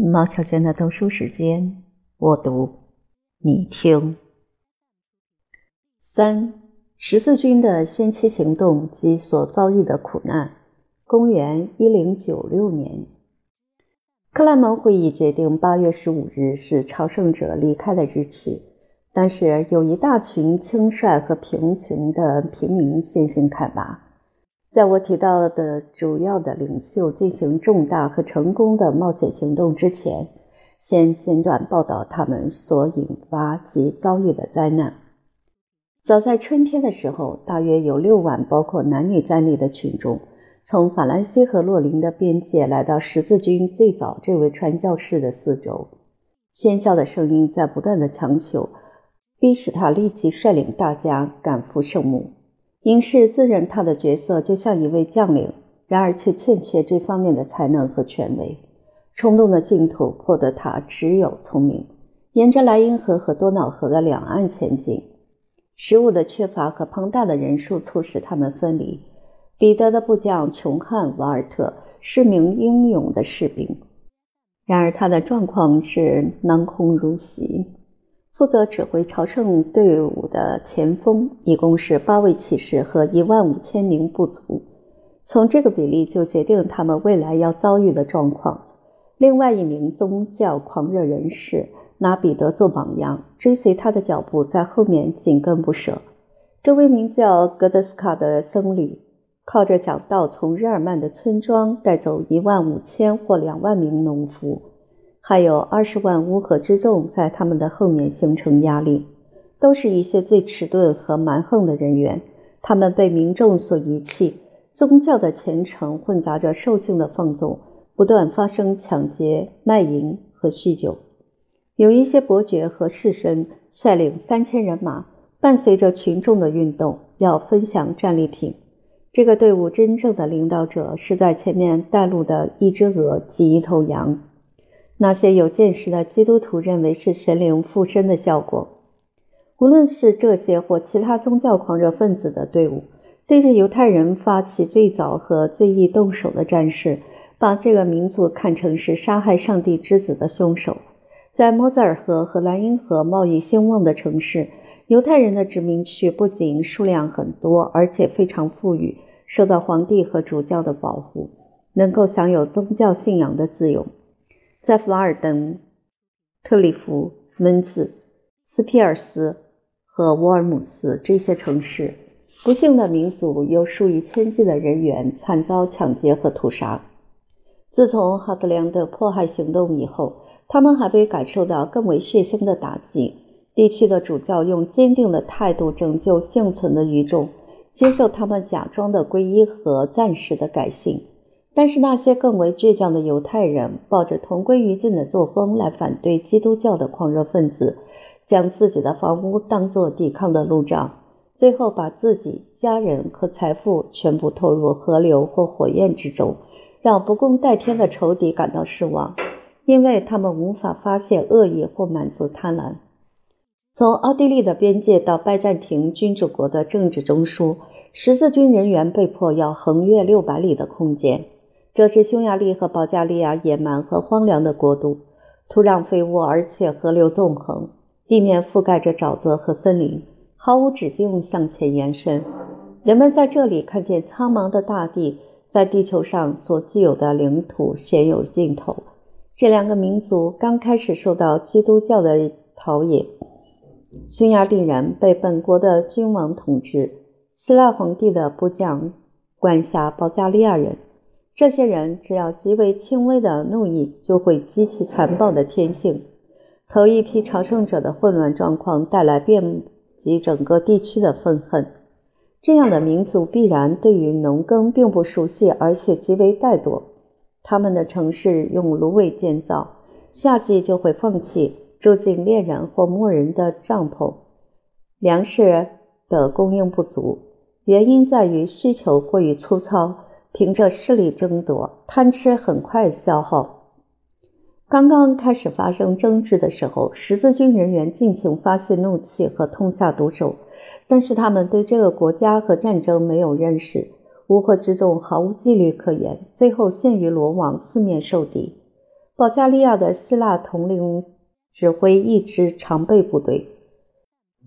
毛小娟的读书时间，我读，你听。三十字军的先期行动及所遭遇的苦难。公元一零九六年，克莱蒙会议决定八月十五日是朝圣者离开的日期，但是有一大群轻率和贫穷的平民先行开拔。在我提到的主要的领袖进行重大和成功的冒险行动之前，先简短报道他们所引发及遭遇的灾难。早在春天的时候，大约有六万包括男女在内的群众从法兰西和洛林的边界来到十字军最早这位传教士的四周。喧嚣的声音在不断的强求，逼使他立即率领大家赶赴圣母。因是自认他的角色就像一位将领，然而却欠缺这方面的才能和权威。冲动的信徒迫得他只有聪明，沿着莱茵河和多瑙河的两岸前进。食物的缺乏和庞大的人数促使他们分离。彼得的部将琼汉瓦尔特是名英勇的士兵，然而他的状况是囊空如洗。负责指挥朝圣队伍的前锋一共是八位骑士和一万五千名部族，从这个比例就决定他们未来要遭遇的状况。另外一名宗教狂热人士拿彼得做榜样，追随他的脚步，在后面紧跟不舍。这位名叫格德斯卡的僧侣，靠着讲道从日耳曼的村庄带走一万五千或两万名农夫。还有二十万乌合之众在他们的后面形成压力，都是一些最迟钝和蛮横的人员。他们被民众所遗弃，宗教的虔诚混杂着兽性的放纵，不断发生抢劫、卖淫和酗酒。有一些伯爵和士绅率领三千人马，伴随着群众的运动，要分享战利品。这个队伍真正的领导者是在前面带路的一只鹅及一头羊。那些有见识的基督徒认为是神灵附身的效果。无论是这些或其他宗教狂热分子的队伍，对着犹太人发起最早和最易动手的战事，把这个民族看成是杀害上帝之子的凶手。在莫泽尔河和莱茵河贸易兴旺的城市，犹太人的殖民区不仅数量很多，而且非常富裕，受到皇帝和主教的保护，能够享有宗教信仰的自由。在弗尔登、特里弗、门茨、斯皮尔斯和沃尔姆斯这些城市，不幸的民族有数以千计的人员惨遭抢劫和屠杀。自从哈德良的迫害行动以后，他们还被感受到更为血腥的打击。地区的主教用坚定的态度拯救幸存的余众，接受他们假装的皈依和暂时的改信。但是那些更为倔强的犹太人，抱着同归于尽的作风来反对基督教的狂热分子，将自己的房屋当作抵抗的路障，最后把自己、家人和财富全部投入河流或火焰之中，让不共戴天的仇敌感到失望，因为他们无法发现恶意或满足贪婪。从奥地利的边界到拜占庭君主国的政治中枢，十字军人员被迫要横越六百里的空间。这是匈牙利和保加利亚野蛮和荒凉的国度，土壤肥沃，而且河流纵横，地面覆盖着沼泽和森林，毫无止境向前延伸。人们在这里看见苍茫的大地，在地球上所具有的领土鲜有尽头。这两个民族刚开始受到基督教的陶冶，匈牙利人被本国的君王统治，希腊皇帝的部将管辖保加利亚人。这些人只要极为轻微的怒意，就会激起残暴的天性。头一批朝圣者的混乱状况带来遍及整个地区的愤恨。这样的民族必然对于农耕并不熟悉，而且极为怠惰。他们的城市用芦苇建造，夏季就会放弃住进猎人或牧人的帐篷。粮食的供应不足，原因在于需求过于粗糙。凭着势力争夺，贪吃很快消耗。刚刚开始发生争执的时候，十字军人员尽情发泄怒气和痛下毒手，但是他们对这个国家和战争没有认识，乌合之众毫无纪律可言，最后陷于罗网，四面受敌。保加利亚的希腊统领指挥一支常备部队。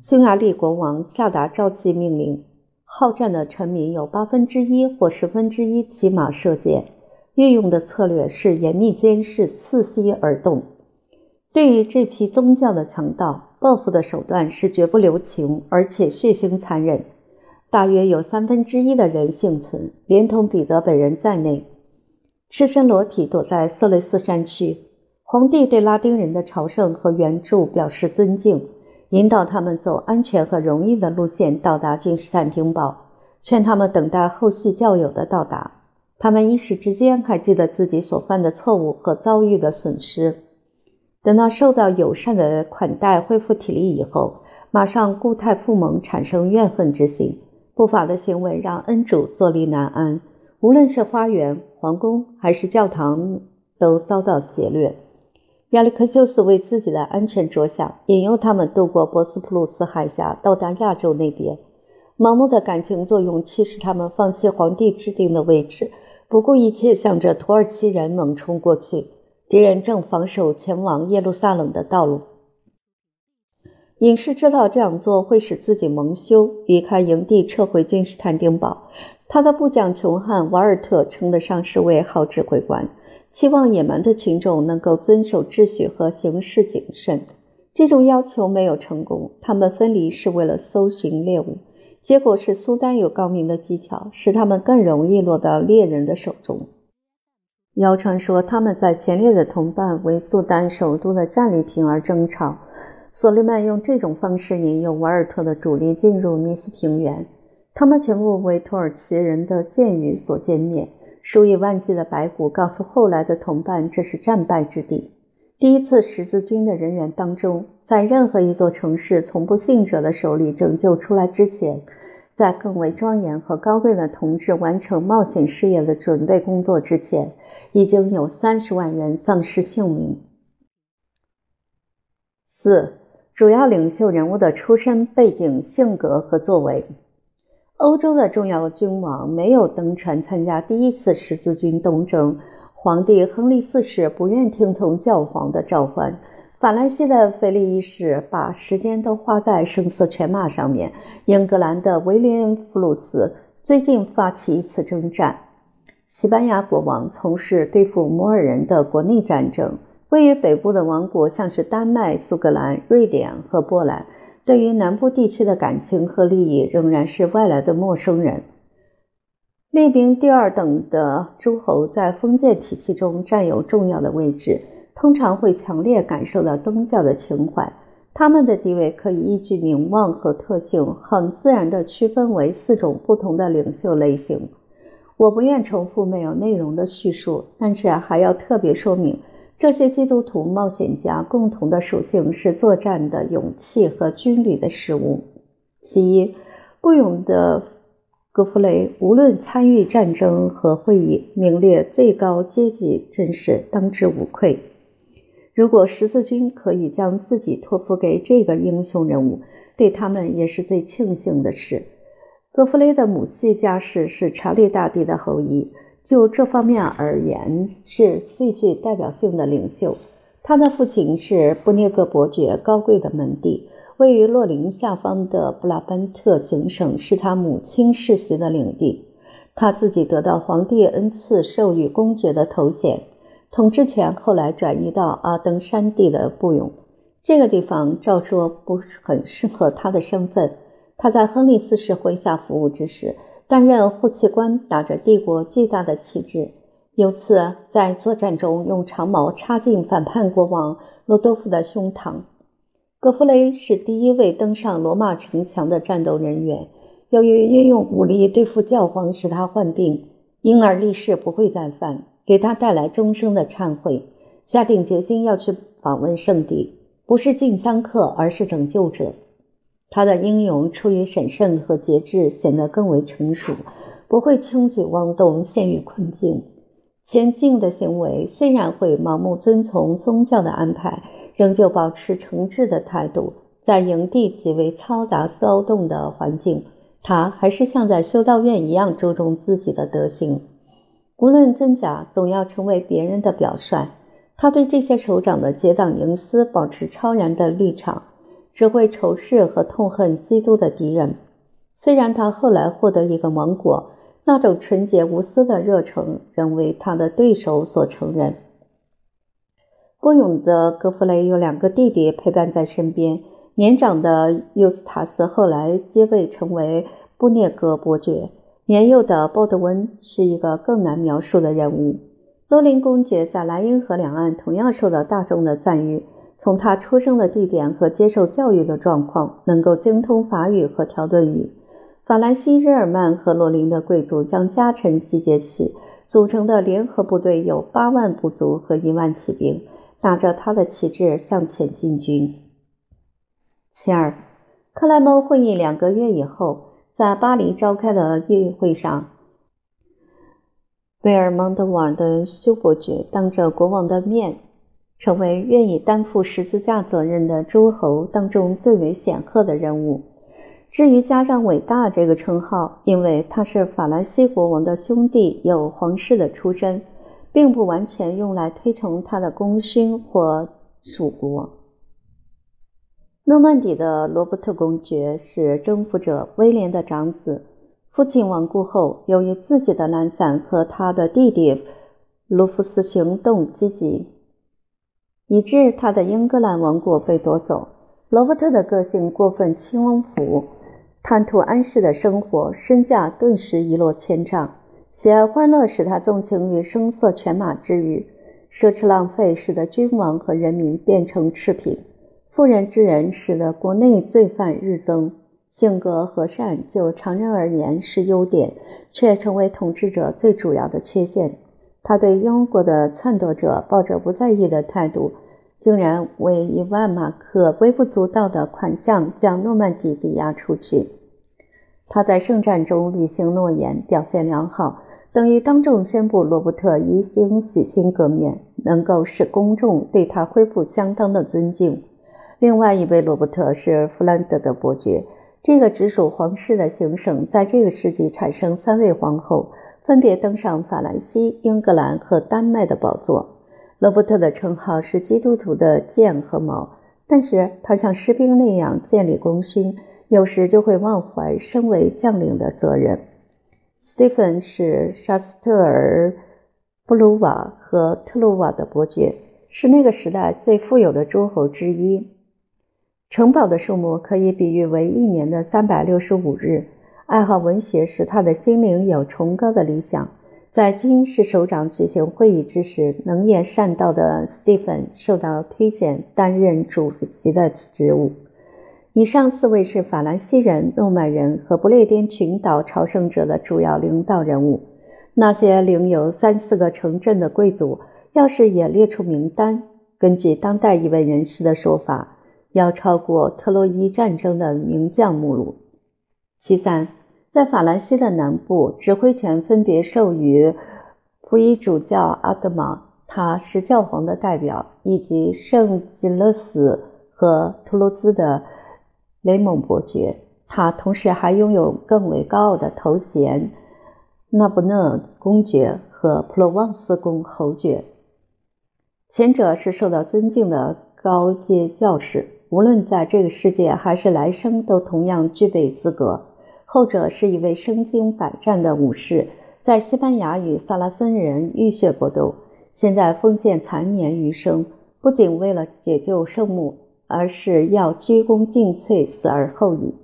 匈牙利国王下达召集命令，好战的臣民有八分之一或十分之一骑马射箭。运用的策略是严密监视，伺机而动。对于这批宗教的强盗，报复的手段是绝不留情，而且血腥残忍。大约有三分之一的人幸存，连同彼得本人在内，赤身裸体躲在色雷斯山区。皇帝对拉丁人的朝圣和援助表示尊敬，引导他们走安全和容易的路线到达君士坦丁堡，劝他们等待后续教友的到达。他们一时之间还记得自己所犯的错误和遭遇的损失。等到受到友善的款待、恢复体力以后，马上固态复萌，产生怨恨之心。不法的行为让恩主坐立难安，无论是花园、皇宫还是教堂，都遭到劫掠。亚历克修斯为自己的安全着想，引诱他们渡过博斯普鲁斯海峡，到达亚洲那边。盲目的感情作用驱使他们放弃皇帝制定的位置。不顾一切，向着土耳其人猛冲过去。敌人正防守前往耶路撒冷的道路。隐士知道这样做会使自己蒙羞，离开营地，撤回君士坦丁堡。他的部将穷汉瓦尔特称得上是位好指挥官，期望野蛮的群众能够遵守秩序和行事谨慎。这种要求没有成功，他们分离是为了搜寻猎物。结果是，苏丹有高明的技巧，使他们更容易落到猎人的手中。谣传说他们在前列的同伴为苏丹首都的战利品而争吵。索利曼用这种方式引诱瓦尔特的主力进入尼斯平原，他们全部为土耳其人的箭雨所歼灭。数以万计的白骨告诉后来的同伴，这是战败之地。第一次十字军的人员当中，在任何一座城市从不幸者的手里拯救出来之前，在更为庄严和高贵的同志完成冒险事业的准备工作之前，已经有三十万人丧失性命。四、主要领袖人物的出身背景、性格和作为。欧洲的重要君王没有登船参加第一次十字军东征。皇帝亨利四世不愿听从教皇的召唤。法兰西的腓力一世把时间都花在声色犬马上面。英格兰的威廉·弗鲁斯最近发起一次征战。西班牙国王从事对付摩尔人的国内战争。位于北部的王国，像是丹麦、苏格兰、瑞典和波兰，对于南部地区的感情和利益仍然是外来的陌生人。列兵第二等的诸侯在封建体系中占有重要的位置，通常会强烈感受到宗教的情怀。他们的地位可以依据名望和特性，很自然地区分为四种不同的领袖类型。我不愿重复没有内容的叙述，但是还要特别说明，这些基督徒冒险家共同的属性是作战的勇气和军旅的事物。其一，不勇的。戈弗雷无论参与战争和会议，名列最高阶级，真是当之无愧。如果十字军可以将自己托付给这个英雄人物，对他们也是最庆幸的事。戈弗雷的母系家世是查理大帝的后裔，就这方面而言，是最具代表性的领袖。他的父亲是布涅格伯爵高贵的门第。位于洛林下方的布拉班特行省是他母亲世袭的领地，他自己得到皇帝恩赐授予公爵的头衔，统治权后来转移到阿登山地的布永。这个地方照说不是很适合他的身份。他在亨利四世麾下服务之时，担任护旗官，打着帝国巨大的旗帜。有次在作战中用长矛插进反叛国王罗多夫的胸膛。葛弗雷是第一位登上罗马城墙的战斗人员。由于运用武力对付教皇使他患病，因而立誓不会再犯，给他带来终生的忏悔。下定决心要去访问圣地，不是进香客，而是拯救者。他的英勇出于审慎和节制，显得更为成熟，不会轻举妄动，陷于困境。前进的行为虽然会盲目遵从宗教的安排。仍旧保持诚挚的态度，在营地极为嘈杂骚动的环境，他还是像在修道院一样注重自己的德行。无论真假，总要成为别人的表率。他对这些首长的结党营私保持超然的立场，只会仇视和痛恨基督的敌人。虽然他后来获得一个盟国，那种纯洁无私的热诚仍为他的对手所承认。孤勇的格弗雷有两个弟弟陪伴在身边，年长的尤斯塔斯后来接位成为布列格伯爵，年幼的鲍德温是一个更难描述的人物。多林公爵在莱茵河两岸同样受到大众的赞誉。从他出生的地点和接受教育的状况，能够精通法语和条顿语。法兰西日耳曼和罗林的贵族将家臣集结起，组成的联合部队有八万部族和一万骑兵，打着他的旗帜向前进军。其二，克莱蒙会议两个月以后，在巴黎召开的议会上。贝尔蒙德瓦的休伯爵当着国王的面，成为愿意担负十字架责任的诸侯当中最为显赫的人物。至于加上“伟大”这个称号，因为他是法兰西国王的兄弟，有皇室的出身，并不完全用来推崇他的功勋或属国。诺曼底的罗伯特公爵是征服者威廉的长子。父亲亡故后，由于自己的懒散和他的弟弟卢弗斯行动积极，以致他的英格兰王国被夺走。罗伯特的个性过分轻浮，贪图安适的生活，身价顿时一落千丈。喜爱欢乐使他纵情于声色犬马之余，奢侈浪费使得君王和人民变成赤贫，妇人之仁使得国内罪犯日增。性格和善，就常人而言是优点，却成为统治者最主要的缺陷。他对英国的篡夺者抱着不在意的态度，竟然为一万马克微不足道的款项将诺曼底抵押出去。他在圣战中履行诺言，表现良好，等于当众宣布罗伯特已经洗心革面，能够使公众对他恢复相当的尊敬。另外一位罗伯特是弗兰德的伯爵。这个直属皇室的行省在这个世纪产生三位皇后，分别登上法兰西、英格兰和丹麦的宝座。罗伯特的称号是基督徒的剑和矛，但是他像士兵那样建立功勋，有时就会忘怀身为将领的责任。斯蒂芬是沙斯特尔、布鲁瓦和特鲁瓦的伯爵，是那个时代最富有的诸侯之一。城堡的数目可以比喻为一年的三百六十五日。爱好文学使他的心灵有崇高的理想。在军事首长举行会议之时，能言善道的斯蒂芬受到推选担任主席的职务。以上四位是法兰西人、诺曼人和不列颠群岛朝圣者的主要领导人物。那些领有三四个城镇的贵族，要是也列出名单，根据当代一位人士的说法。要超过特洛伊战争的名将目录。其三，在法兰西的南部，指挥权分别授予普伊主教阿德玛，他是教皇的代表，以及圣吉勒斯和图卢兹的雷蒙伯爵。他同时还拥有更为高傲的头衔——纳布讷公爵和普罗旺斯公侯爵。前者是受到尊敬的高阶教士。无论在这个世界还是来生，都同样具备资格。后者是一位身经百战的武士，在西班牙与萨拉森人浴血搏斗，现在奉献残年余生，不仅为了解救圣母，而是要鞠躬尽瘁，死而后已。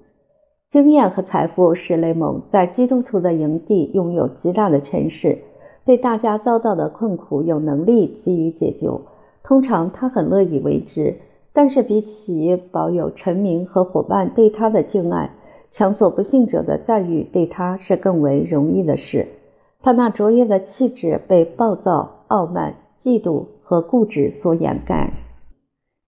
经验和财富使雷蒙在基督徒的营地拥有极大的权势，对大家遭到的困苦有能力给予解救。通常他很乐意为之。但是，比起保有臣民和伙伴对他的敬爱，抢走不幸者的赞誉，对他是更为容易的事。他那卓越的气质被暴躁、傲慢、嫉妒和固执所掩盖。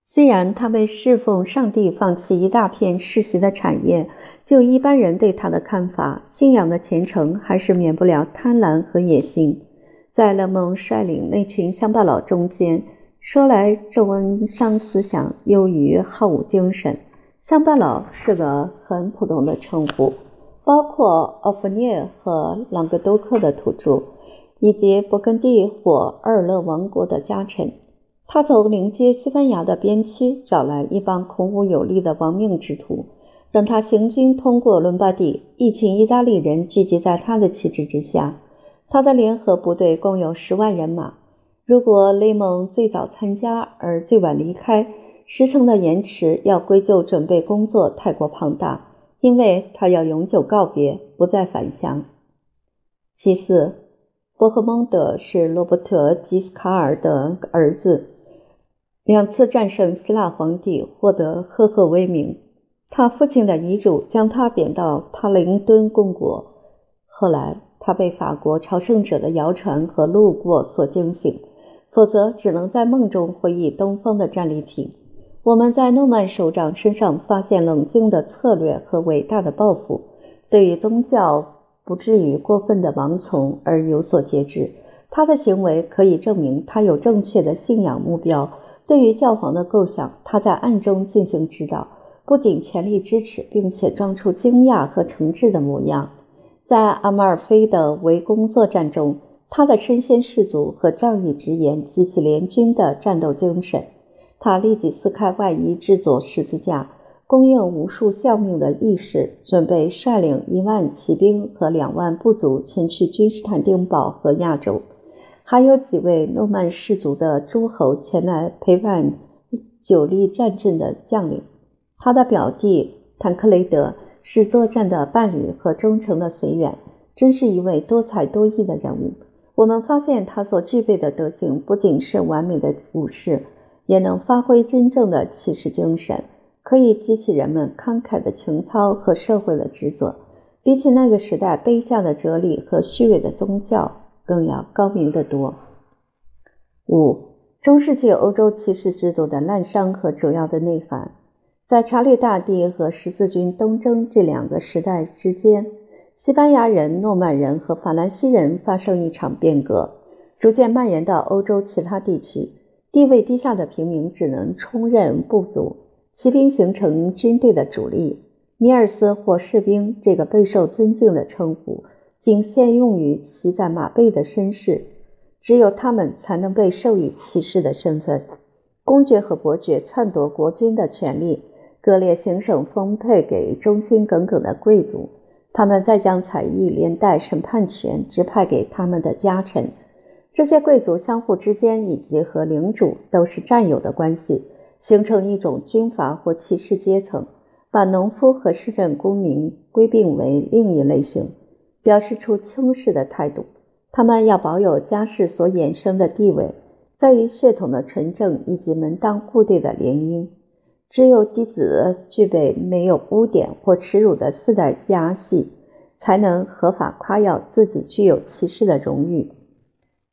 虽然他为侍奉上帝放弃一大片世袭的产业，就一般人对他的看法，信仰的虔诚还是免不了贪婪和野心。在勒蒙率领那群乡巴佬中间。说来，这温商思想优于好武精神。乡巴佬是个很普通的称呼，包括奥弗涅和朗格多克的土著，以及勃艮第或阿尔勒王国的家臣。他从临接西班牙的边区找来一帮孔武有力的亡命之徒，让他行军通过伦巴第。一群意大利人聚集在他的旗帜之下。他的联合部队共有十万人马。如果雷蒙最早参加而最晚离开，时程的延迟要归咎准备工作太过庞大，因为他要永久告别，不再返乡。其次，伯赫蒙德是罗伯特·吉斯卡尔的儿子。两次战胜希腊皇帝，获得赫赫威名。他父亲的遗嘱将他贬到塔林敦公国。后来，他被法国朝圣者的谣传和路过所惊醒，否则只能在梦中回忆东方的战利品。我们在诺曼首长身上发现冷静的策略和伟大的抱负，对于宗教不至于过分的盲从而有所节制。他的行为可以证明他有正确的信仰目标。对于教皇的构想，他在暗中进行指导，不仅全力支持，并且装出惊讶和诚挚的模样。在阿马尔菲的围攻作战中，他的身先士卒和仗义直言激起联军的战斗精神。他立即撕开外衣，制作十字架，供应无数效命的义士，准备率领一万骑兵和两万部族前去君士坦丁堡和亚洲。还有几位诺曼氏族的诸侯前来陪伴久立战阵的将领。他的表弟坦克雷德是作战的伴侣和忠诚的随员，真是一位多才多艺的人物。我们发现他所具备的德行不仅是完美的武士，也能发挥真正的骑士精神，可以激起人们慷慨的情操和社会的职责。比起那个时代卑下的哲理和虚伪的宗教。更要高明得多。五、中世纪欧洲骑士制度的滥觞和主要的内涵，在查理大帝和十字军东征这两个时代之间，西班牙人、诺曼人和法兰西人发生一场变革，逐渐蔓延到欧洲其他地区。地位低下的平民只能充任部族，骑兵形成军队的主力。米尔斯或士兵这个备受尊敬的称呼。仅限用于骑在马背的绅士，只有他们才能被授予骑士的身份。公爵和伯爵篡夺国君的权利，割裂行省分配给忠心耿耿的贵族，他们再将才艺连带审判权指派给他们的家臣。这些贵族相互之间以及和领主都是战友的关系，形成一种军阀或骑士阶层，把农夫和市镇公民归并为另一类型。表示出轻视的态度。他们要保有家世所衍生的地位，在于血统的纯正以及门当户对的联姻。只有嫡子具备没有污点或耻辱的四代家系，才能合法夸耀自己具有骑士的荣誉。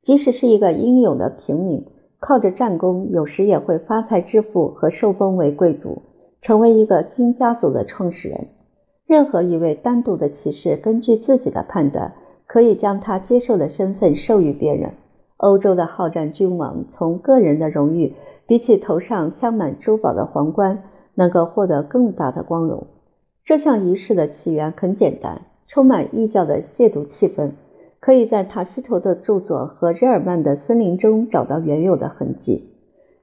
即使是一个英勇的平民，靠着战功，有时也会发财致富和受封为贵族，成为一个新家族的创始人。任何一位单独的骑士，根据自己的判断，可以将他接受的身份授予别人。欧洲的好战君王从个人的荣誉，比起头上镶满珠宝的皇冠，能够获得更大的光荣。这项仪式的起源很简单，充满异教的亵渎气氛，可以在塔西佗的著作和日耳曼的森林中找到原有的痕迹。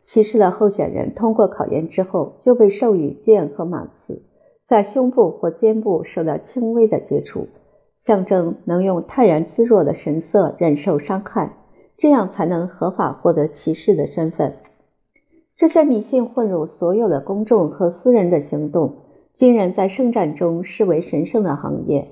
骑士的候选人通过考验之后，就被授予剑和马刺。在胸部或肩部受到轻微的接触，象征能用泰然自若的神色忍受伤害，这样才能合法获得骑士的身份。这些迷信混入所有的公众和私人的行动，军人在圣战中视为神圣的行业。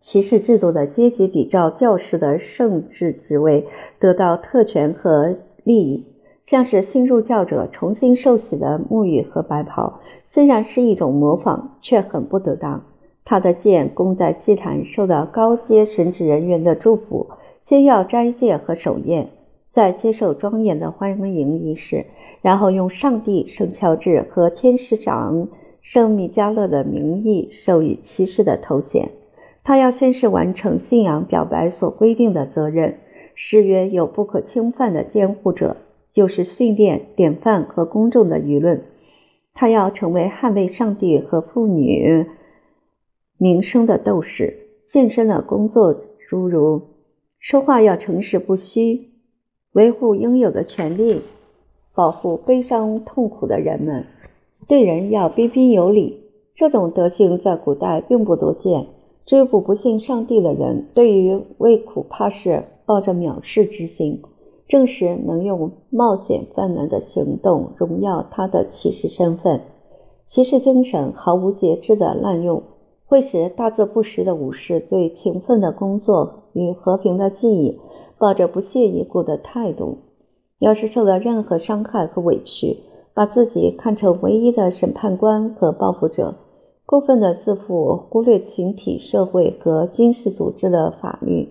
骑士制度的阶级比照教士的圣职职位得到特权和利益。像是新入教者重新受洗的沐浴和白袍，虽然是一种模仿，却很不得当。他的剑供在祭坛，受到高阶神职人员的祝福，先要斋戒和守夜，再接受庄严的欢迎仪式，然后用上帝、圣乔治和天使长圣米迦勒的名义授予骑士的头衔。他要先是完成信仰表白所规定的责任，誓约有不可侵犯的监护者。就是训练典范和公众的舆论，他要成为捍卫上帝和妇女名声的斗士。献身的工作诸如说话要诚实不虚，维护应有的权利，保护悲伤痛苦的人们，对人要彬彬有礼。这种德行在古代并不多见。这部不信上帝的人，对于畏苦怕事抱着藐视之心，正是能用冒险犯难的行动荣耀他的骑士身份。骑士精神毫无节制的滥用，会使大字不识的武士对勤奋的工作与和平的记忆抱着不屑一顾的态度。要是受到任何伤害和委屈，把自己看成唯一的审判官和报复者。过分的自负，忽略群体、社会和军事组织的法律。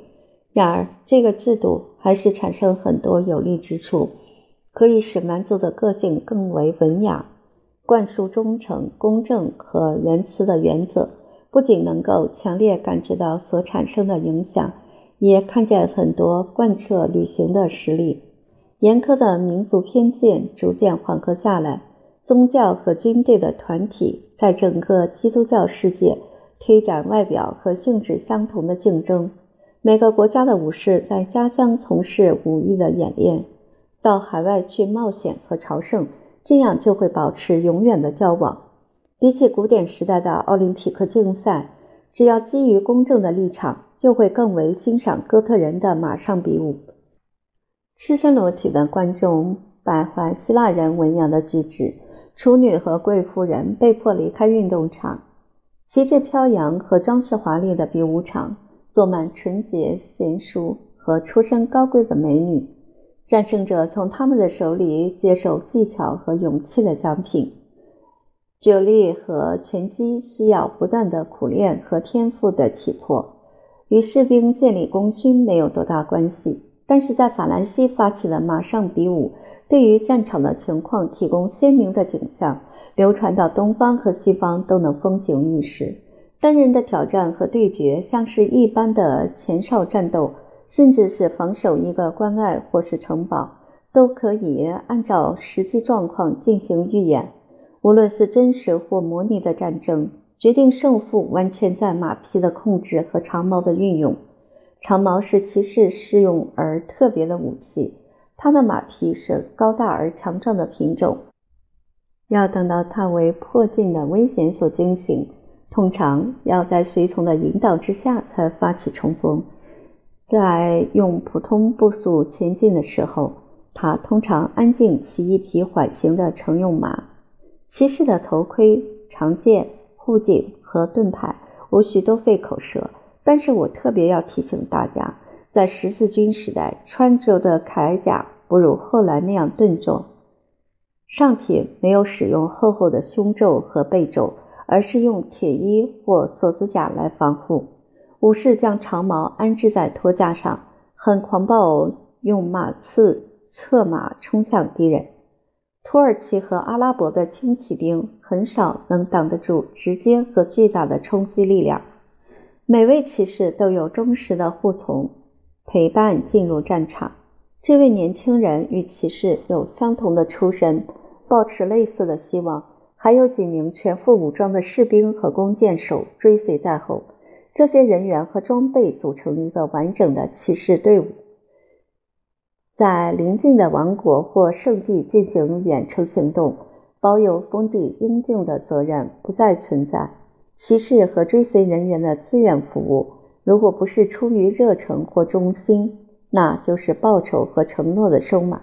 然而，这个制度还是产生很多有利之处，可以使蛮族的个性更为文雅。灌输忠诚、公正和仁慈的原则，不仅能够强烈感知到所产生的影响，也看见很多贯彻履行的实例。严苛的民族偏见逐渐缓和下来。宗教和军队的团体在整个基督教世界推展外表和性质相同的竞争。每个国家的武士在家乡从事武艺的演练，到海外去冒险和朝圣，这样就会保持永远的交往。比起古典时代的奥林匹克竞赛，只要基于公正的立场，就会更为欣赏哥特人的马上比武。赤身裸体的观众摆怀希腊人文雅的举止。处女和贵妇人被迫离开运动场，旗帜飘扬和装饰华丽的比武场坐满纯洁贤淑和出身高贵的美女。战胜者从他们的手里接受技巧和勇气的奖品。酒力和拳击需要不断的苦练和天赋的体魄，与士兵建立功勋没有多大关系。但是在法兰西发起了马上比武。对于战场的情况提供鲜明的景象，流传到东方和西方都能风行一时。单人的挑战和对决，像是一般的前哨战斗，甚至是防守一个关隘或是城堡，都可以按照实际状况进行预演。无论是真实或模拟的战争，决定胜负完全在马匹的控制和长矛的运用。长矛是骑士适用而特别的武器。他的马匹是高大而强壮的品种，要等到他为迫近的危险所惊醒，通常要在随从的引导之下才发起冲锋。在用普通步速前进的时候，他通常安静骑一匹缓行的乘用马。骑士的头盔、长剑、护颈和盾牌无需多费口舌，但是我特别要提醒大家。在十字军时代，穿着的铠甲不如后来那样笨重，上体没有使用厚厚的胸皱和背皱，而是用铁衣或锁子甲来防护。武士将长矛安置在托架上，很狂暴，用马刺策马冲向敌人。土耳其和阿拉伯的轻骑兵很少能挡得住直接和巨大的冲击力量。每位骑士都有忠实的护从。陪伴进入战场，这位年轻人与骑士有相同的出身，抱持类似的希望。还有几名全副武装的士兵和弓箭手追随在后。这些人员和装备组成一个完整的骑士队伍，在邻近的王国或圣地进行远程行动，保有封地应尽的责任不再存在。骑士和追随人员的自愿服务。如果不是出于热诚或忠心，那就是报酬和承诺的收买。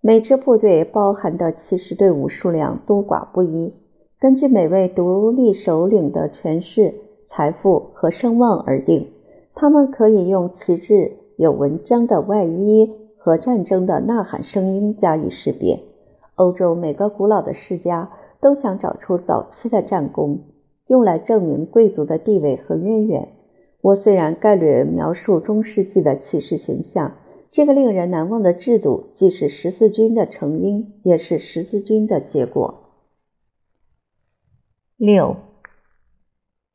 每支部队包含的骑士队伍数量多寡不一，根据每位独立首领的权势、财富和声望而定。他们可以用旗帜、有文章的外衣和战争的呐喊声音加以识别。欧洲每个古老的世家都想找出早期的战功，用来证明贵族的地位和渊源。我虽然概略描述中世纪的骑士形象，这个令人难忘的制度既是十字军的成因，也是十字军的结果。六，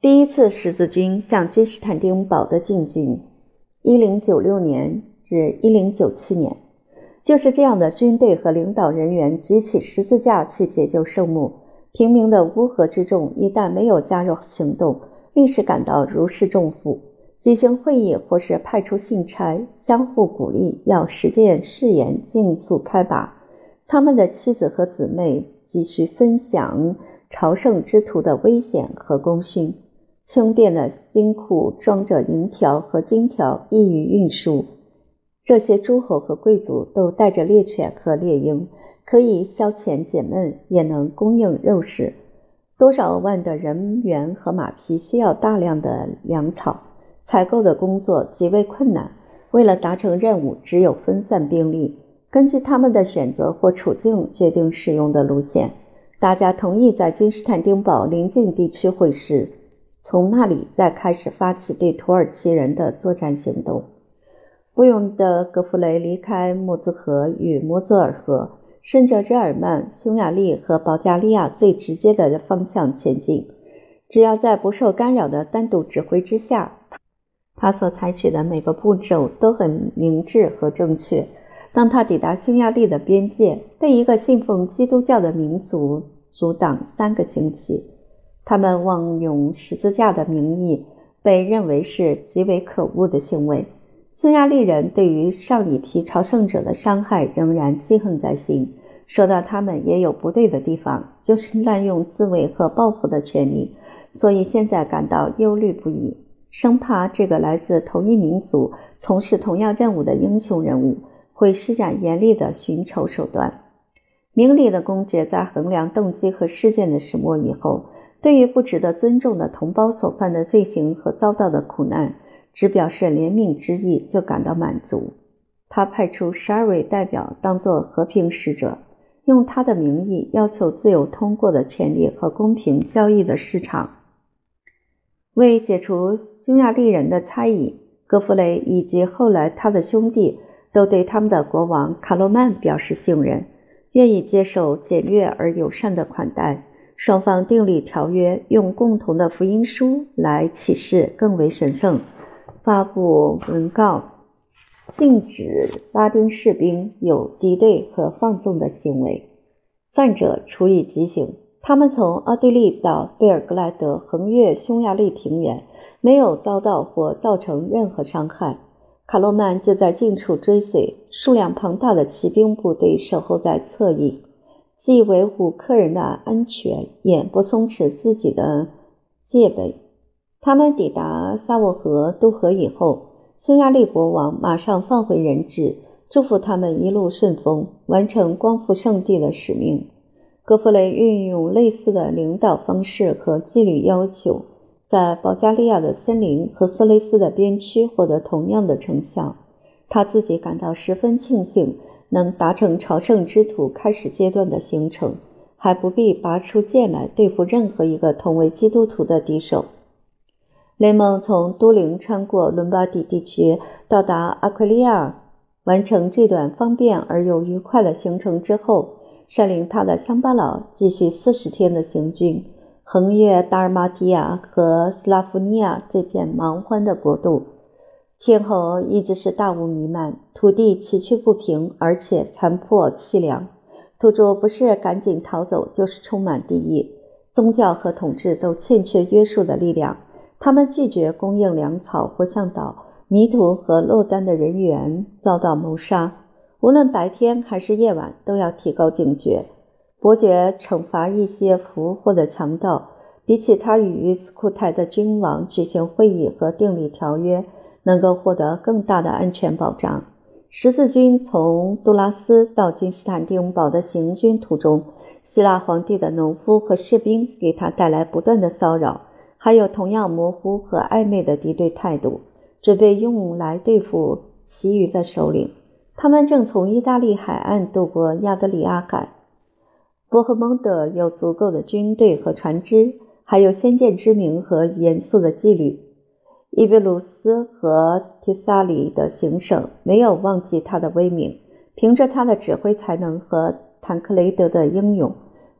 第一次十字军向君士坦丁堡的进军，一零九六年至一零九七年，就是这样的军队和领导人员举起十字架去解救圣母，平民的乌合之众一旦没有加入行动。立时感到如释重负，举行会议或是派出信差，相互鼓励，要实践誓言，尽速开拔。他们的妻子和姊妹继续分享朝圣之途的危险和功勋。轻便的金库装着银条和金条，易于运输。这些诸侯和贵族都带着猎犬和猎鹰，可以消遣解闷，也能供应肉食。多少万的人员和马匹需要大量的粮草。采购的工作极为困难。为了达成任务，只有分散兵力，根据他们的选择或处境决定使用的路线。大家同意在君士坦丁堡邻近地区会师，从那里再开始发起对土耳其人的作战行动。不用的格弗雷离开莫兹河与摩泽尔河，顺着日耳曼、匈牙利和保加利亚最直接的方向前进。只要在不受干扰的单独指挥之下。他所采取的每个步骤都很明智和正确。当他抵达匈牙利的边界，被一个信奉基督教的民族阻挡三个星期。他们妄用十字架的名义，被认为是极为可恶的行为。匈牙利人对于上一批朝圣者的伤害仍然记恨在心。说到他们也有不对的地方，就是滥用自卫和报复的权利，所以现在感到忧虑不已。生怕这个来自同一民族、从事同样任务的英雄人物会施展严厉的寻仇手段。明理的公爵在衡量动机和事件的始末以后，对于不值得尊重的同胞所犯的罪行和遭到的苦难，只表示怜悯之意就感到满足。他派出十二位代表当作和平使者，用他的名义要求自由通过的权利和公平交易的市场。为解除匈牙利人的猜疑，戈弗雷以及后来他的兄弟都对他们的国王卡洛曼表示信任，愿意接受简略而友善的款待。双方订立条约，用共同的福音书来启示更为神圣，发布文告，禁止拉丁士兵有敌对和放纵的行为，犯者处以极刑。他们从奥地利到贝尔格莱德，横越匈牙利平原，没有遭到或造成任何伤害。卡洛曼就在近处追随，数量庞大的骑兵部队守候在侧翼，既维护客人的安全，也不松弛自己的戒备。他们抵达萨沃河渡河以后，匈牙利国王马上放回人质，祝福他们一路顺风，完成光复圣地的使命。格弗雷运用类似的领导方式和纪律要求，在保加利亚的森林和色雷斯的边区获得同样的成效。他自己感到十分庆幸，能达成朝圣之途开始阶段的行程，还不必拔出剑来对付任何一个同为基督徒的敌手。雷蒙从都灵穿过伦巴第地区，到达阿奎利亚，完成这段方便而又愉快的行程之后。率领他的乡巴佬继续四十天的行军，横越达尔马提亚和斯拉夫尼亚这片蛮荒的国度。天后一直是大雾弥漫，土地崎岖不平，而且残破凄凉。土著不是赶紧逃走，就是充满敌意。宗教和统治都欠缺约束的力量，他们拒绝供应粮草或向导。迷途和落单的人员遭到谋杀。无论白天还是夜晚，都要提高警觉。伯爵惩罚一些俘获的强盗，比起他与斯库台的君王举行会议和订立条约，能够获得更大的安全保障。十字军从杜拉斯到君士坦丁堡的行军途中，希腊皇帝的农夫和士兵给他带来不断的骚扰，还有同样模糊和暧昧的敌对态度，准备用来对付其余的首领。他们正从意大利海岸渡过亚得里亚海。波赫蒙德有足够的军队和船只，还有先见之明和严肃的纪律。伊贝鲁斯和提萨里的行省没有忘记他的威名，凭着他的指挥才能和坦克雷德的英勇，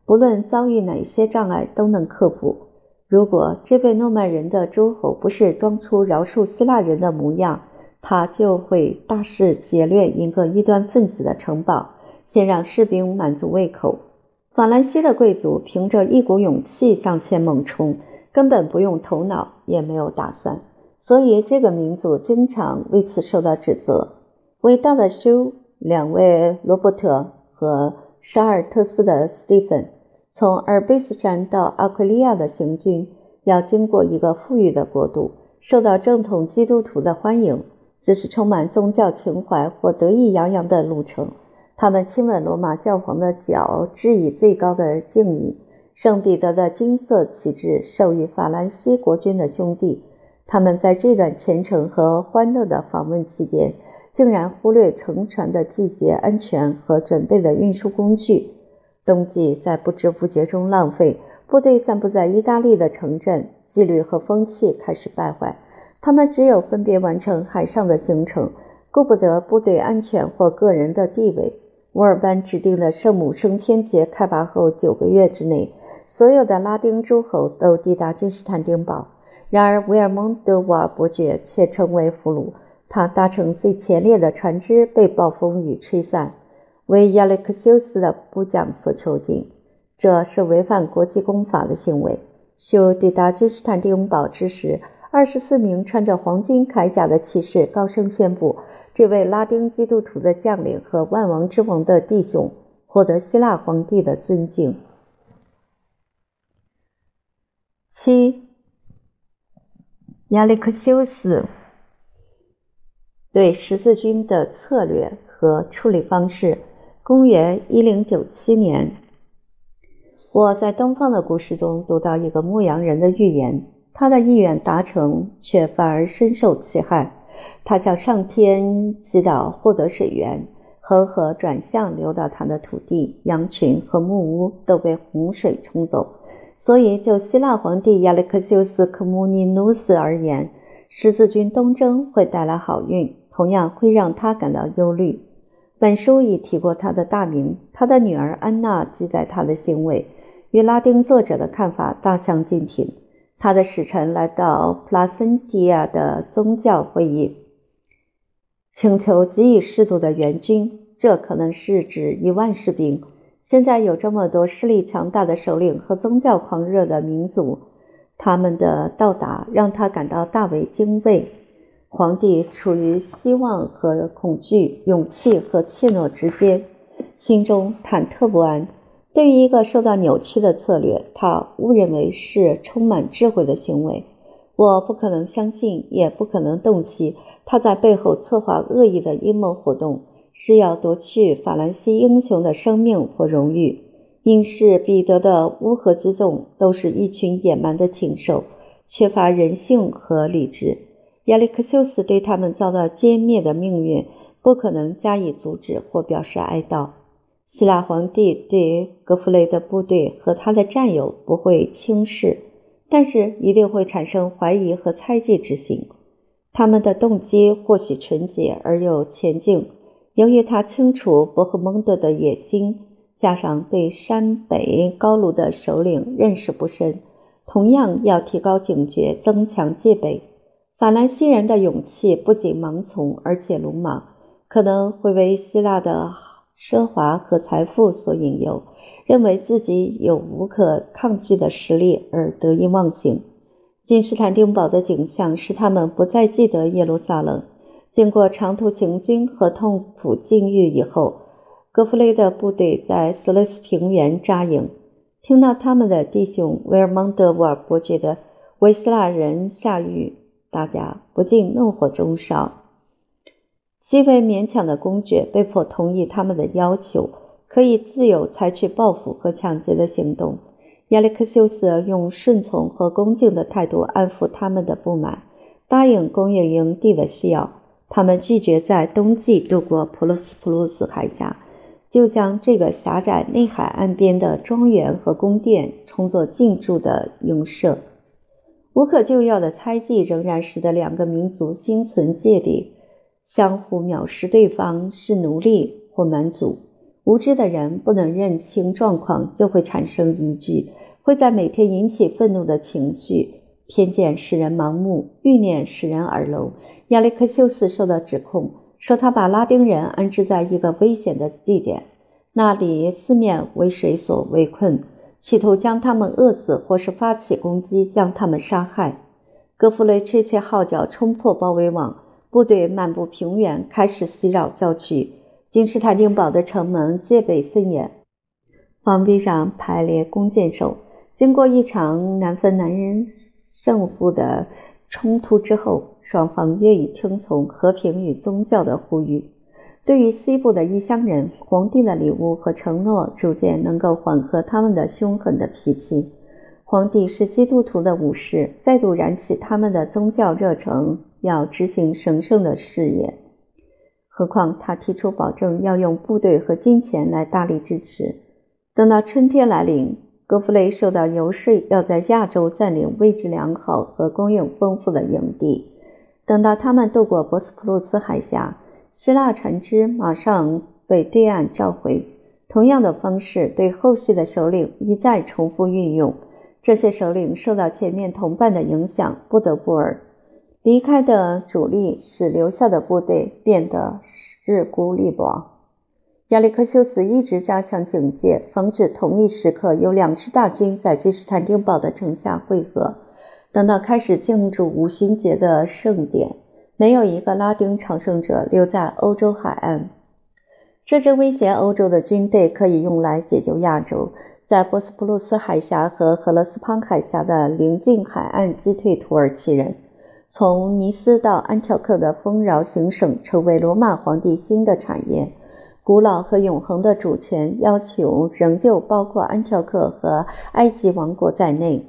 不论遭遇哪些障碍都能克服。如果这位诺曼人的诸侯不是装出饶恕希腊人的模样，他就会大肆劫掠一个异端分子的城堡，先让士兵满足胃口。法兰西的贵族凭着一股勇气向前猛冲，根本不用头脑，也没有打算。所以这个民族经常为此受到指责。伟大的修，两位罗伯特和沙尔特斯的斯蒂芬，从阿尔卑斯山到阿奎利亚的行军，要经过一个富裕的国度，受到正统基督徒的欢迎。这是充满宗教情怀或得意洋洋的路程。他们亲吻罗马教皇的脚，致以最高的敬意。圣彼得的金色旗帜授予法兰西国君的兄弟。他们在这段虔诚和欢乐的访问期间，竟然忽略乘船的季节安全和准备的运输工具。冬季在不知不觉中浪费，部队散布在意大利的城镇，纪律和风气开始败坏。他们只有分别完成海上的行程，顾不得部队安全或个人的地位。乌尔班指定的圣母升天节开拔后九个月之内，所有的拉丁诸侯都抵达君士坦丁堡。然而，维尔蒙德瓦尔伯爵却成为俘虏。他搭乘最前列的船只，被暴风雨吹散，为亚历克修斯的部将所囚禁。这是违反国际公法的行为。修抵达君士坦丁堡之时。二十四名穿着黄金铠甲的骑士高声宣布：“这位拉丁基督徒的将领和万王之王的弟兄获得希腊皇帝的尊敬。”七，亚历克修斯对十字军的策略和处理方式。公元一零九七年，我在东方的故事中读到一个牧羊人的预言。他的意愿达成，却反而深受其害。他向上天祈祷获得水源，恒河转向流到他的土地，羊群和木屋都被洪水冲走。所以，就希腊皇帝亚历克修斯·科穆尼努斯而言，十字军东征会带来好运，同样会让他感到忧虑。本书已提过他的大名，他的女儿安娜记载他的行为，与拉丁作者的看法大相径庭。他的使臣来到普拉森蒂亚的宗教会议，请求给予适度的援军。这可能是指一万士兵。现在有这么多势力强大的首领和宗教狂热的民族，他们的到达让他感到大为惊畏。皇帝处于希望和恐惧、勇气和怯懦之间，心中忐忑不安。对于一个受到扭曲的策略，他误认为是充满智慧的行为。我不可能相信，也不可能洞悉他在背后策划恶意的阴谋活动，是要夺去法兰西英雄的生命或荣誉。因是彼得的乌合之众都是一群野蛮的禽兽，缺乏人性和理智。亚历克修斯对他们遭到歼灭的命运，不可能加以阻止或表示哀悼。希腊皇帝对格弗雷的部队和他的战友不会轻视，但是一定会产生怀疑和猜忌之心。他们的动机或许纯洁而又前进。由于他清楚伯赫蒙德的野心，加上对山北高卢的首领认识不深，同样要提高警觉，增强戒备。法兰西人的勇气不仅盲从，而且鲁莽，可能会为希腊的。奢华和财富所引诱，认为自己有无可抗拒的实力而得意忘形。君士坦丁堡的景象使他们不再记得耶路撒冷。经过长途行军和痛苦境遇以后，格弗雷的部队在斯勒斯平原扎营。听到他们的弟兄维尔蒙德沃尔伯爵的维希腊人下狱，大家不禁怒火中烧。极为勉强的公爵被迫同意他们的要求，可以自由采取报复和抢劫的行动。亚历克修斯用顺从和恭敬的态度安抚他们的不满，答应供应营地的需要。他们拒绝在冬季渡过普鲁斯普鲁斯海峡，就将这个狭窄内海岸边的庄园和宫殿充作进驻的营舍。无可救药的猜忌仍然使得两个民族心存芥蒂。相互藐视对方是奴隶或蛮族，无知的人不能认清状况，就会产生疑惧，会在每天引起愤怒的情绪。偏见使人盲目，欲念使人耳聋。亚历克修斯受到指控，说他把拉丁人安置在一个危险的地点，那里四面为水所围困，企图将他们饿死，或是发起攻击将他们杀害。格弗雷吹切号角，冲破包围网，部队漫步平原，开始袭扰郊区。君士坦丁堡的城门戒备森严，墙壁上排列弓箭手。经过一场难分难人胜负的冲突之后，双方愿意听从和平与宗教的呼吁。对于西部的异乡人，皇帝的礼物和承诺逐渐能够缓和他们的凶狠的脾气。皇帝是基督徒的武士，再度燃起他们的宗教热诚，要执行神圣的事业。何况他提出保证要用部队和金钱来大力支持。等到春天来临，格弗雷受到游说，要在亚洲占领位置良好和供应丰富的营地。等到他们渡过博斯普鲁斯海峡。希腊船只马上被对岸召回，同样的方式对后续的首领一再重复运用。这些首领受到前面同伴的影响，不得不而离开的主力，使留下的部队变得日孤力薄。亚历克修斯一直加强警戒，防止同一时刻有两支大军在君士坦丁堡的城下汇合。等到开始庆祝五旬节的盛典。没有一个拉丁朝圣者留在欧洲海岸。这支威胁欧洲的军队可以用来解救亚洲，在波斯普鲁斯海峡和赫勒斯滂海峡的邻近海岸击退土耳其人。从尼斯到安条克的丰饶行省成为罗马皇帝新的产业。古老和永恒的主权要求仍旧包括安条克和埃及王国在内。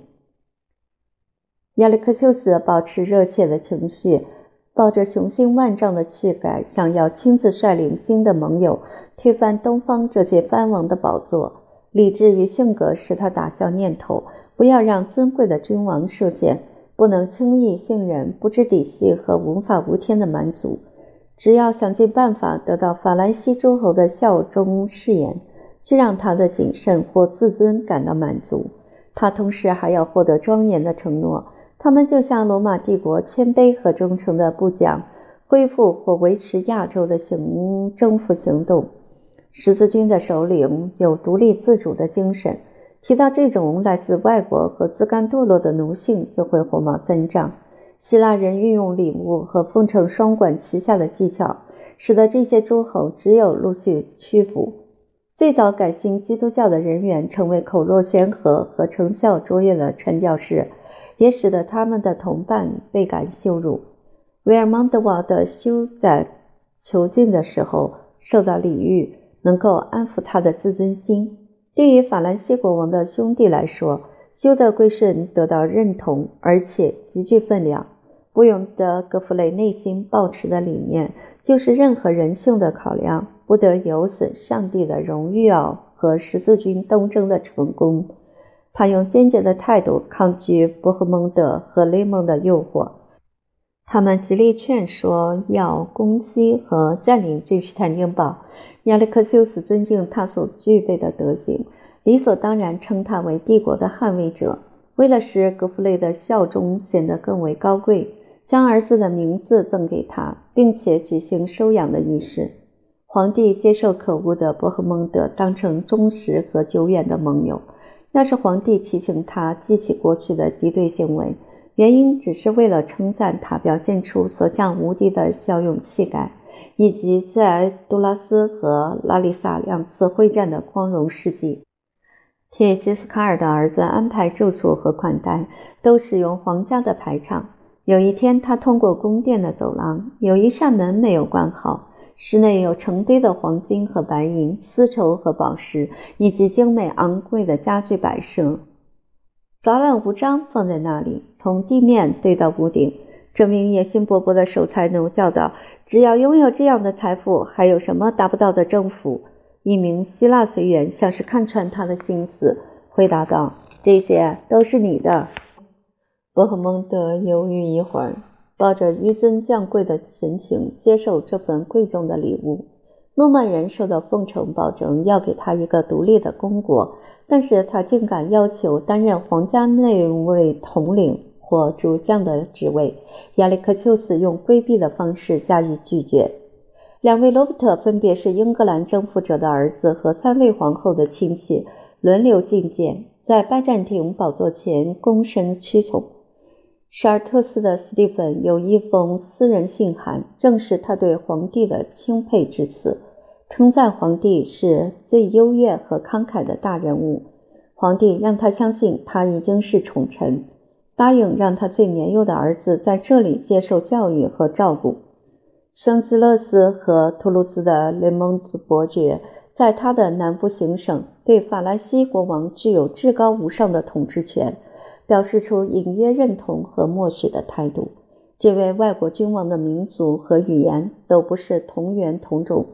亚历克修斯保持热切的情绪。抱着雄心万丈的气概，想要亲自率领新的盟友推翻东方这些藩王的宝座。理智与性格使他打消念头，不要让尊贵的君王受限，不能轻易信任不知底细和无法无天的蛮族。只要想尽办法得到法兰西诸侯的效忠誓言，就让他的谨慎或自尊感到满足。他同时还要获得庄严的承诺。他们就像罗马帝国谦卑和忠诚的部将，恢复或维持亚洲的行征服行动。十字军的首领有独立自主的精神。提到这种来自外国和自甘堕落的奴性，就会火冒三丈。希腊人运用礼物和奉承双管齐下的技巧，使得这些诸侯只有陆续屈服。最早改信基督教的人员成为口若悬河和成效卓越的传教士。也使得他们的同伴倍感羞辱。维尔蒙德瓦的修在囚禁的时候受到礼遇，能够安抚他的自尊心。对于法兰西国王的兄弟来说，修的归顺得到认同，而且极具分量。不用的格弗雷内心抱持的理念就是：任何人性的考量不得有损上帝的荣誉哦和十字军东征的成功。他用坚决的态度抗拒伯赫蒙德和雷蒙的诱惑，他们极力劝说要攻击和占领君士坦丁堡。亚历克修斯尊敬他所具备的德行，理所当然称他为帝国的捍卫者。为了使格弗雷的效忠显得更为高贵，将儿子的名字赠给他，并且举行收养的仪式。皇帝接受可恶的伯赫蒙德当成忠实和久远的盟友。要是皇帝提醒他记起过去的敌对行为，原因只是为了称赞他表现出所向无敌的骁勇气概，以及在杜拉斯和拉里萨两次会战的光荣事迹。替杰斯卡尔的儿子安排住处和款待，都使用皇家的排场。有一天，他通过宫殿的走廊，有一扇门没有关好。室内有成堆的黄金和白银、丝绸和宝石，以及精美昂贵的家具摆设，杂乱无章放在那里，从地面堆到屋顶。这名野心勃勃的守财奴叫道：“只要拥有这样的财富，还有什么达不到的政府？”一名希腊随员像是看穿他的心思，回答道：“这些都是你的。”伯赫蒙德犹豫一会儿。抱着纡尊降贵的神情接受这份贵重的礼物。诺曼人受到奉承，保证要给他一个独立的公国，但是他竟敢要求担任皇家内卫统领或主将的职位。亚历克修斯用规避的方式加以拒绝。两位罗伯特分别是英格兰征服者的儿子和三位皇后的亲戚，轮流觐见，在拜占庭宝座前躬身屈从。沙尔特斯的斯蒂芬有一封私人信函，正是他对皇帝的钦佩之词，称赞皇帝是最优越和慷慨的大人物。皇帝让他相信他已经是宠臣，答应让他最年幼的儿子在这里接受教育和照顾。圣吉勒斯和图卢兹的雷蒙德伯爵在他的南部行省对法兰西国王具有至高无上的统治权。表示出隐约认同和默许的态度。这位外国君王的民族和语言都不是同源同种。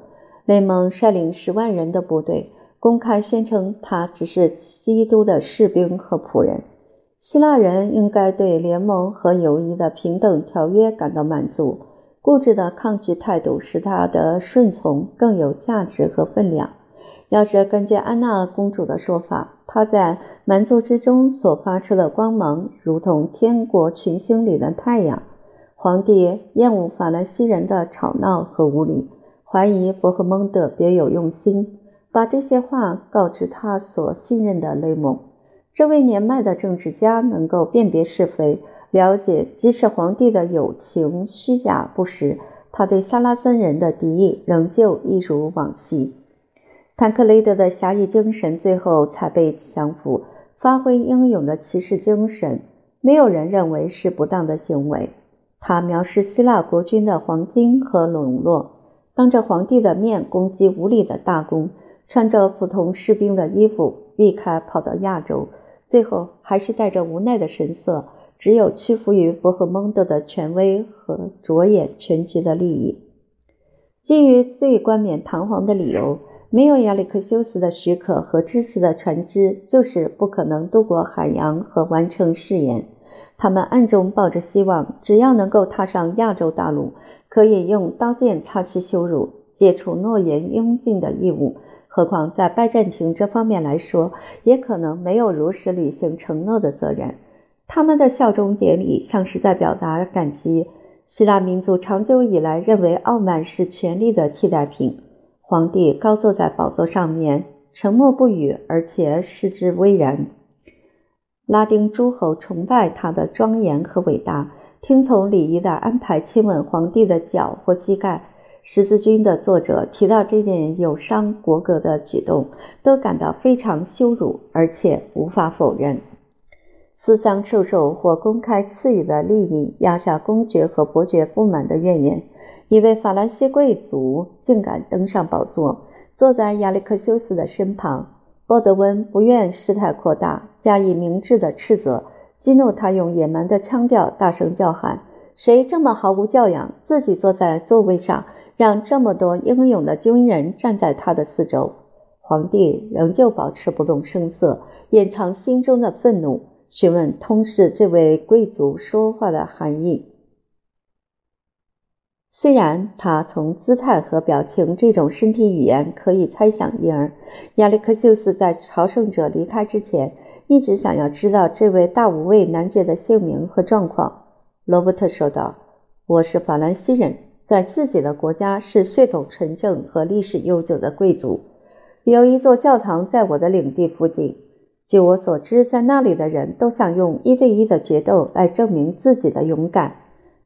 内蒙率领十万人的部队，公开宣称他只是基督的士兵和仆人。希腊人应该对联盟和友谊的平等条约感到满足。固执的抗拒态度使他的顺从更有价值和分量。要是根据安娜公主的说法。他在蛮族之中所发出的光芒，如同天国群星里的太阳。皇帝厌恶法兰西人的吵闹和无礼，怀疑伯赫蒙德别有用心，把这些话告知他所信任的雷蒙。这位年迈的政治家能够辨别是非，了解即使皇帝的友情虚假不实，他对萨拉森人的敌意仍旧一如往昔。坦克雷德的侠义精神最后才被降服，发挥英勇的骑士精神，没有人认为是不当的行为。他藐视希腊国君的黄金和笼络，当着皇帝的面攻击无礼的大公，穿着普通士兵的衣服避开跑到亚洲，最后还是带着无奈的神色，只有屈服于伯赫蒙德的权威和着眼全局的利益，基于最冠冕堂皇的理由。没有亚历克修斯的许可和支持的船只，就是不可能渡过海洋和完成誓言。他们暗中抱着希望，只要能够踏上亚洲大陆，可以用刀剑擦去羞辱，解除诺言应尽的义务。何况在拜占庭这方面来说，也可能没有如实履行承诺的责任。他们的效忠典礼像是在表达感激。希腊民族长久以来认为傲慢是权力的替代品。皇帝高坐在宝座上面，沉默不语，而且视之巍然。拉丁诸侯崇拜他的庄严和伟大，听从礼仪的安排亲吻皇帝的脚或膝盖。十字军的作者提到这件有伤国格的举动，都感到非常羞辱，而且无法否认。私相授受或公开赐予的利益压下公爵和伯爵不满的怨言。一位法兰西贵族竟敢登上宝座，坐在亚历克修斯的身旁。沃德温不愿事态扩大，加以明智的斥责，激怒他，用野蛮的腔调大声叫喊：“谁这么毫无教养，自己坐在座位上，让这么多英勇的军人站在他的四周？”皇帝仍旧保持不动声色，掩藏心中的愤怒，询问通事这位贵族说话的含义。虽然他从姿态和表情这种身体语言可以猜想因而，亚历克修斯在朝圣者离开之前，一直想要知道这位大无畏男爵的姓名和状况。罗伯特说道：“我是法兰西人，在自己的国家是血统纯正和历史悠久的贵族。有一座教堂在我的领地附近。据我所知，在那里的人都想用一对一的决斗来证明自己的勇敢。”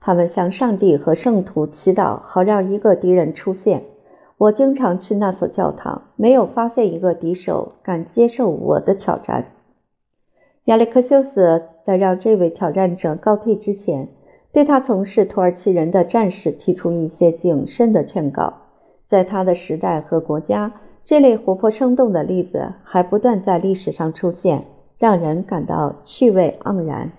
他们向上帝和圣徒祈祷，好让一个敌人出现。我经常去那所教堂，没有发现一个敌手敢接受我的挑战。亚历克修斯在让这位挑战者告退之前，对他从事土耳其人的战士提出一些谨慎的劝告。在他的时代和国家，这类活泼生动的例子还不断在历史上出现，让人感到趣味盎然。